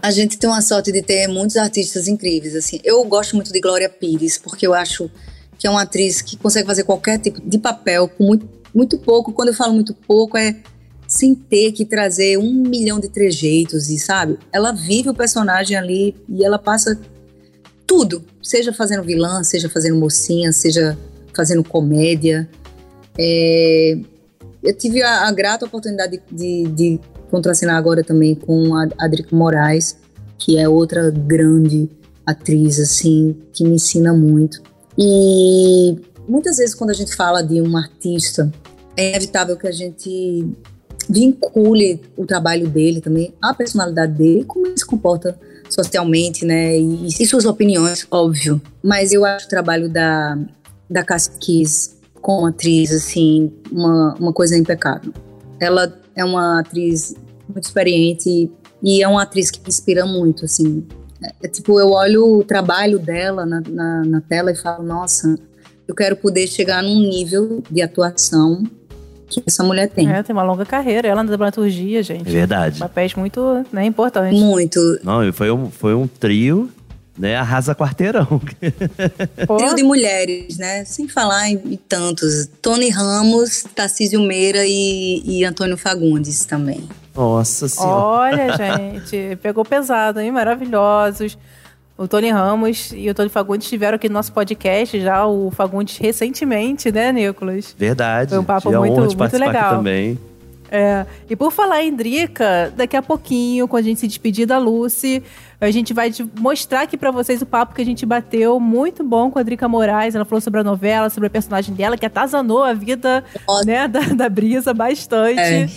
a gente tem uma sorte de ter muitos artistas incríveis, assim. Eu gosto muito de Glória Pires, porque eu acho que é uma atriz que consegue fazer qualquer tipo de papel com muito, muito pouco. Quando eu falo muito pouco, é sem ter que trazer um milhão de trejeitos e sabe? Ela vive o personagem ali e ela passa tudo, seja fazendo vilã, seja fazendo mocinha, seja fazendo comédia. É, eu tive a, a grata oportunidade de, de, de, contracenar agora também com a Adrica Moraes, que é outra grande atriz, assim, que me ensina muito. E muitas vezes quando a gente fala de um artista, é inevitável que a gente vincule o trabalho dele também à personalidade dele, como ele se comporta socialmente, né? E, e suas opiniões, óbvio. Mas eu acho o trabalho da, da Cassie Kiss como atriz, assim, uma, uma coisa impecável. Ela é uma atriz muito experiente e é uma atriz que inspira muito, assim. É, é, tipo, eu olho o trabalho dela na, na, na tela e falo, nossa, eu quero poder chegar num nível de atuação que essa mulher tem. É, tem uma longa carreira, ela na dramaturgia, gente. É verdade. Papéis muito né, importantes. Muito. Não, foi um, foi um trio né, arrasa quarteirão. Trio de mulheres, né? Sem falar em, em tantos. Tony Ramos, Tarcísio Meira e, e Antônio Fagundes também. Nossa senhora. Olha, gente, pegou pesado, hein? Maravilhosos. O Tony Ramos e o Tony Fagundes estiveram aqui no nosso podcast já, o Fagundes recentemente, né, Nicolas? Verdade. Foi um papo muito, muito legal. também. É. E por falar em Drica, daqui a pouquinho, quando a gente se despedir da Lucy, a gente vai mostrar aqui para vocês o papo que a gente bateu, muito bom com a Drica Moraes. Ela falou sobre a novela, sobre a personagem dela, que atazanou a vida né, da, da Brisa bastante. É.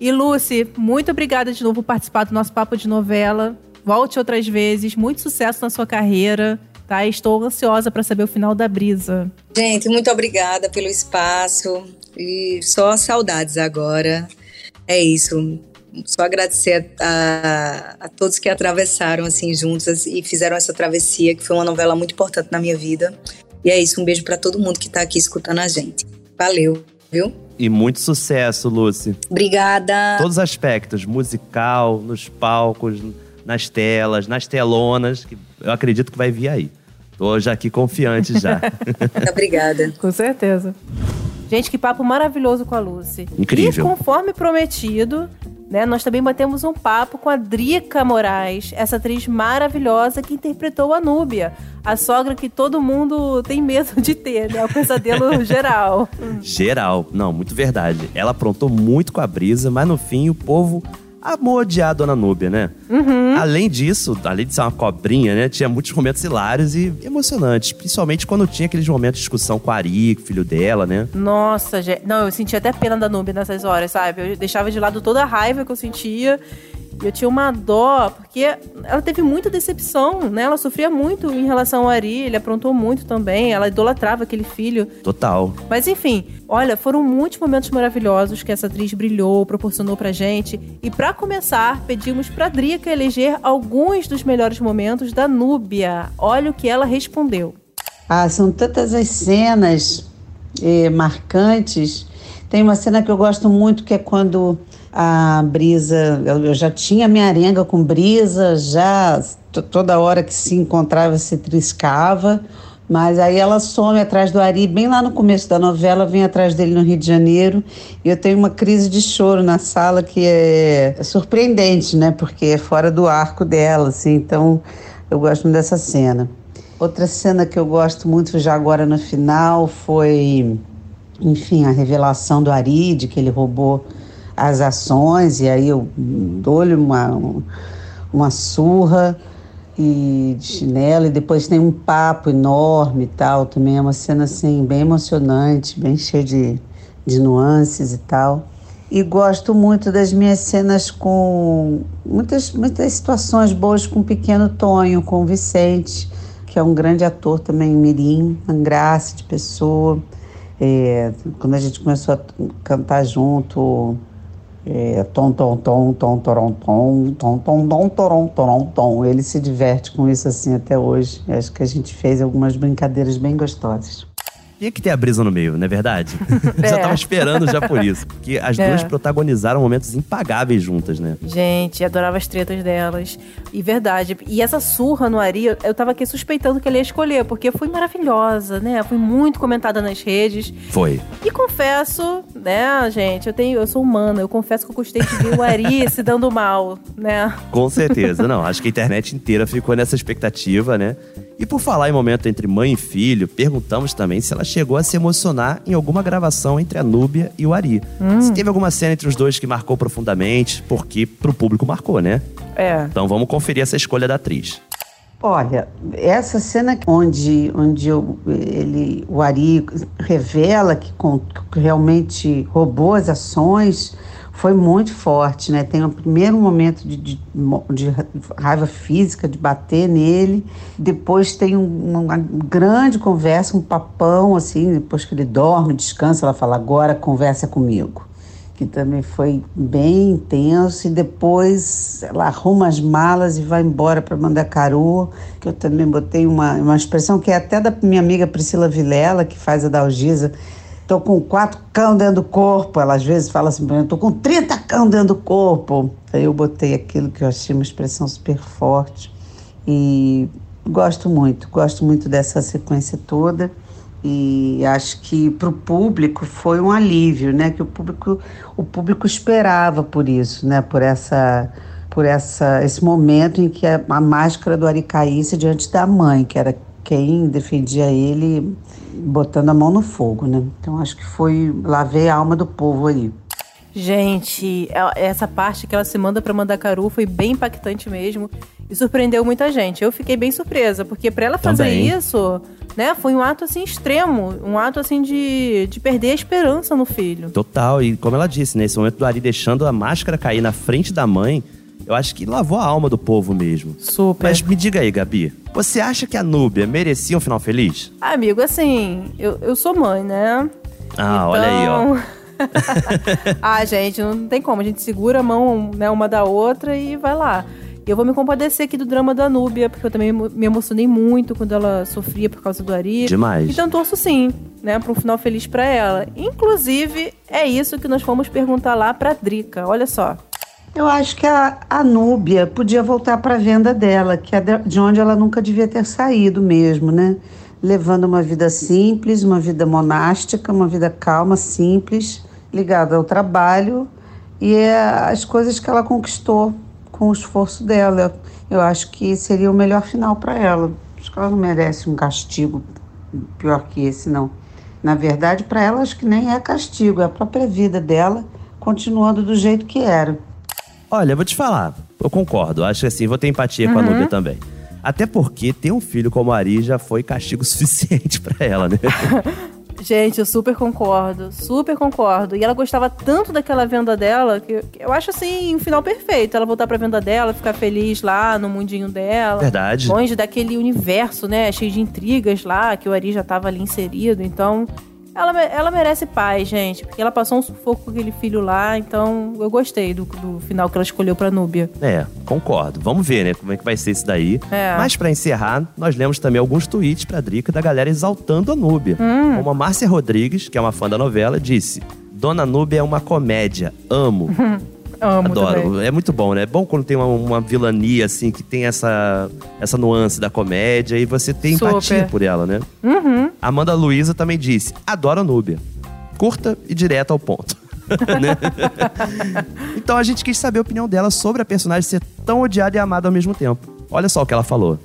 E Lucy, muito obrigada de novo por participar do nosso papo de novela. Volte outras vezes. Muito sucesso na sua carreira. Tá? Estou ansiosa para saber o final da brisa. Gente, muito obrigada pelo espaço. E só saudades agora. É isso. Só agradecer a, a, a, todos que atravessaram assim juntos e fizeram essa travessia, que foi uma novela muito importante na minha vida. E é isso, um beijo para todo mundo que está aqui escutando a gente. Valeu. viu? E muito sucesso, Lucy. Obrigada. Todos os aspectos, musical, nos palcos, nas telas, nas telonas, que eu acredito que vai vir aí. Tô já aqui confiante já. Obrigada. Com certeza. Gente, que papo maravilhoso com a Lucy. Incrível. E conforme prometido, né, nós também batemos um papo com a Drica Moraes, essa atriz maravilhosa que interpretou a Núbia, a sogra que todo mundo tem medo de ter, né? O pesadelo geral. Geral. Não, muito verdade. Ela aprontou muito com a brisa, mas no fim o povo amou odiar a Dona Núbia, né? Além disso, além de ser uma cobrinha, né? Tinha muitos momentos hilários e emocionantes. Principalmente quando tinha aqueles momentos de discussão com a Ari, filho dela, né? Nossa, gente. Não, eu sentia até pena da Núbia nessas horas, sabe? Eu deixava de lado toda a raiva que eu sentia. Eu tinha uma dó, porque ela teve muita decepção, né? Ela sofria muito em relação ao Ari, ele aprontou muito também, ela idolatrava aquele filho. Total. Mas enfim, olha, foram muitos momentos maravilhosos que essa atriz brilhou, proporcionou pra gente. E pra começar, pedimos pra Drica eleger alguns dos melhores momentos da Núbia. Olha o que ela respondeu. Ah, são tantas as cenas eh, marcantes. Tem uma cena que eu gosto muito que é quando a Brisa. Eu já tinha minha arenga com Brisa, já toda hora que se encontrava se triscava. Mas aí ela some atrás do Ari, bem lá no começo da novela, vem atrás dele no Rio de Janeiro. E eu tenho uma crise de choro na sala que é surpreendente, né? Porque é fora do arco dela, assim. Então eu gosto muito dessa cena. Outra cena que eu gosto muito já agora no final foi, enfim, a revelação do Ari, de que ele roubou as ações, e aí eu dou-lhe uma, uma surra e de chinelo, e depois tem um papo enorme e tal, também é uma cena assim, bem emocionante, bem cheia de, de nuances e tal. E gosto muito das minhas cenas com muitas, muitas situações boas com o pequeno Tonho, com o Vicente, que é um grande ator também, mirim, uma graça de pessoa. É, quando a gente começou a cantar junto, tom, tom, tom, tom, torom, tom, tom, tom, tom, torom, torom, tom. Ele se diverte com isso assim até hoje. Acho que a gente fez algumas brincadeiras bem gostosas. Tinha que ter a brisa no meio, não é verdade? já É. tava esperando já por isso. Porque as É. duas protagonizaram momentos impagáveis juntas, né? Gente, adorava as tretas delas. E verdade. E essa surra no Ari, eu- eu tava aqui suspeitando que ele ia escolher, porque foi maravilhosa, né? Foi muito comentada nas redes. Foi. E confesso, né, gente, eu tenho, eu sou humana, eu confesso que eu gostei de ver o Ari se dando mal, né? Com certeza. Não, acho que a internet inteira ficou nessa expectativa, né? E por falar em momento entre mãe e filho, perguntamos também se ela chegou a se emocionar em alguma gravação entre a Núbia e o Ari. Se teve alguma cena entre os dois que marcou profundamente, porque pro público marcou, né? É. Então vamos conferir essa escolha da atriz. Olha, essa cena onde, onde eu- ele, o Ari revela que, com- que realmente roubou as ações foi muito forte, né? Tem o primeiro momento de, de, de raiva física, de bater nele, depois tem um- uma grande conversa, um papão, assim, depois que ele dorme, descansa, ela fala, agora conversa comigo. Que também foi bem intenso, e depois ela arruma as malas e vai embora para Mandacaru, que eu também botei uma, uma expressão que é até da minha amiga Priscila Vilela, que faz a Dalgisa, tô com quatro cão dentro do corpo, ela às vezes fala assim, tô com 30 cão dentro do corpo, aí eu botei aquilo que eu achei uma expressão super forte, e gosto muito, gosto muito dessa sequência toda, e acho que para o público foi um alívio, né? Que o público, o público esperava por isso, né? Por essa, por essa, esse momento em que a, a máscara do Ari caísse diante da mãe, que era quem defendia ele, botando a mão no fogo, né? Então acho que foi lavei a alma do povo aí. Gente, ela- essa parte que ela se manda pra Mandacaru foi bem impactante mesmo e surpreendeu muita gente. Eu fiquei bem surpresa, porque pra ela fazer Também. isso, né, foi um ato assim extremo, um ato assim de, de perder a esperança no filho. Total, e como ela disse, nesse momento do Ari deixando a máscara cair na frente da mãe, eu acho que lavou a alma do povo mesmo. Super. Mas me diga aí, Gabi, você acha que a Núbia merecia um final feliz? Amigo, assim, eu, eu sou mãe, né? Ah, olha aí, ó. Então- ah, gente, não tem como. A gente segura a mão né, uma da outra e vai lá. E eu vou me compadecer aqui do drama da Núbia, porque eu também me emocionei muito quando ela sofria por causa do Ari. Demais. Então torço sim, né, para um final feliz para ela. Inclusive, é isso que nós fomos perguntar lá pra Drica. Olha só. Eu acho que a, a Núbia podia voltar para a venda dela, que é de onde ela nunca devia ter saído mesmo, né? Levando uma vida simples, uma vida monástica, uma vida calma, simples, ligada ao trabalho e as coisas que ela conquistou com o esforço dela. Eu acho que seria o melhor final para ela. Acho que ela não merece um castigo pior que esse, não. Na verdade, para ela, acho que nem é castigo, é a própria vida dela continuando do jeito que era. Olha, vou te falar, eu concordo. Acho que assim, vou ter empatia uhum. com a Núbia também. Até porque ter um filho como a Ari já foi castigo suficiente para ela, né? Gente, eu super concordo, super concordo. E ela gostava tanto daquela venda dela que eu acho assim um final perfeito. Ela voltar pra venda dela, ficar feliz lá no mundinho dela. Verdade. Longe daquele universo, né? Cheio de intrigas lá, que o Ari já tava ali inserido. Então, ela, ela merece paz, gente, porque ela passou um sufoco com aquele filho lá, então eu gostei do, do final que ela escolheu pra Núbia. É, concordo. Vamos ver, né, como é que vai ser isso daí. É. Mas para encerrar, nós lemos também alguns tweets pra Drica da galera exaltando a Núbia. Hum. Como a Márcia Rodrigues, que é uma fã da novela, disse: Dona Núbia é uma comédia, amo. Amo Adoro. Também. É muito bom, né? É bom quando tem uma, uma, vilania, assim, que tem essa, essa nuance da comédia e você tem Super. empatia por ela, né? Uhum. Amanda Luiza também disse: adoro a Núbia. Curta e direta ao ponto. né? então a gente quis saber a opinião dela sobre a personagem ser tão odiada e amada ao mesmo tempo. Olha só o que ela falou.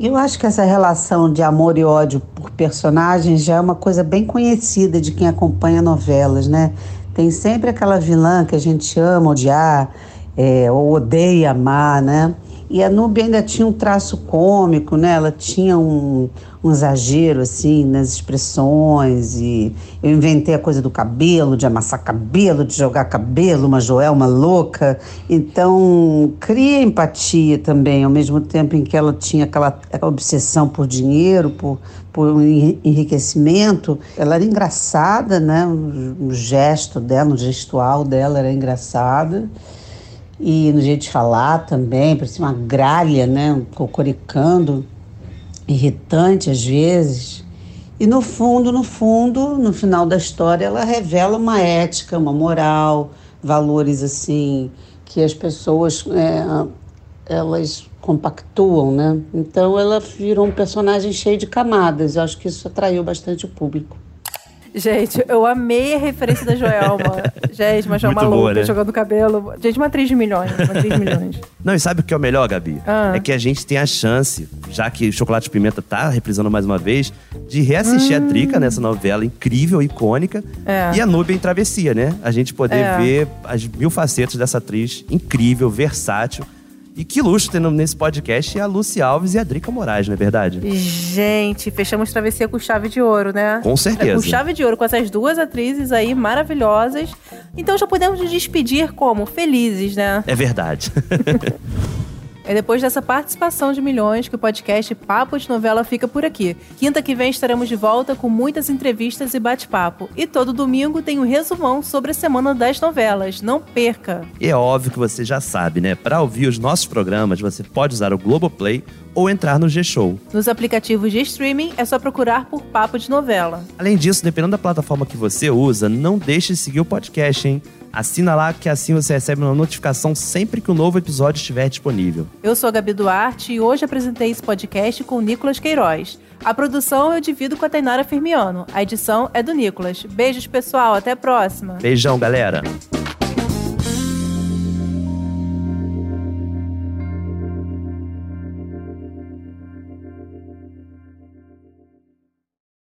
Eu acho que essa relação de amor e ódio por personagens já é uma coisa bem conhecida de quem acompanha novelas, né? Tem sempre aquela vilã que a gente ama odiar, é, ou odeia amar, né? E a Nubia ainda tinha um traço cômico, né? Ela tinha um, um exagero, assim, nas expressões. E eu inventei a coisa do cabelo, de amassar cabelo, de jogar cabelo, uma Joelma louca. Então, cria empatia também, ao mesmo tempo em que ela tinha aquela, aquela obsessão por dinheiro, por, por enriquecimento. Ela era engraçada, né? O, gesto dela, o gestual dela era engraçada e no jeito de falar também, parecia uma gralha, né? Cocoricando, irritante às vezes. E no fundo, no fundo, no final da história, ela revela uma ética, uma moral, valores assim que as pessoas é, elas compactuam, né? Então ela virou um personagem cheio de camadas. Eu acho que isso atraiu bastante o público. Gente, eu amei a referência da Joelma. Gente, uma Joelma louca, né? jogando cabelo. Gente, uma atriz de milhões, uma atriz de milhões. Não, e sabe o que é o melhor, Gabi? Ah. É que a gente tem a chance, já que Chocolate Pimenta tá reprisando mais uma vez, de reassistir hum. a Drica nessa novela incrível, icônica. É. E a Nubia em Travessia, né? A gente poder é. ver as mil facetas dessa atriz incrível, versátil e que luxo tendo nesse podcast a Lucy Alves e a Drica Moraes, não é verdade? Gente, fechamos travessia com chave de ouro, né? Com certeza. É, com chave de ouro, com essas duas atrizes aí maravilhosas. Então já podemos nos despedir como? Felizes, né? É verdade. É depois dessa participação de milhões que o podcast Papo de Novela fica por aqui. Quinta que vem estaremos de volta com muitas entrevistas e bate-papo. E todo domingo tem um resumão sobre a semana das novelas. Não perca! É óbvio que você já sabe, né? Para ouvir os nossos programas, você pode usar o Globoplay ou entrar no G-Show. Nos aplicativos de streaming é só procurar por Papo de Novela. Além disso, dependendo da plataforma que você usa, não deixe de seguir o podcast, hein? Assina lá que assim você recebe uma notificação sempre que um novo episódio estiver disponível. Eu sou a Gabi Duarte e hoje apresentei esse podcast com o Nicolas Queiroz. A produção eu divido com a Tainara Firmiano. A edição é do Nicolas. Beijos, pessoal. Até a próxima. Beijão, galera.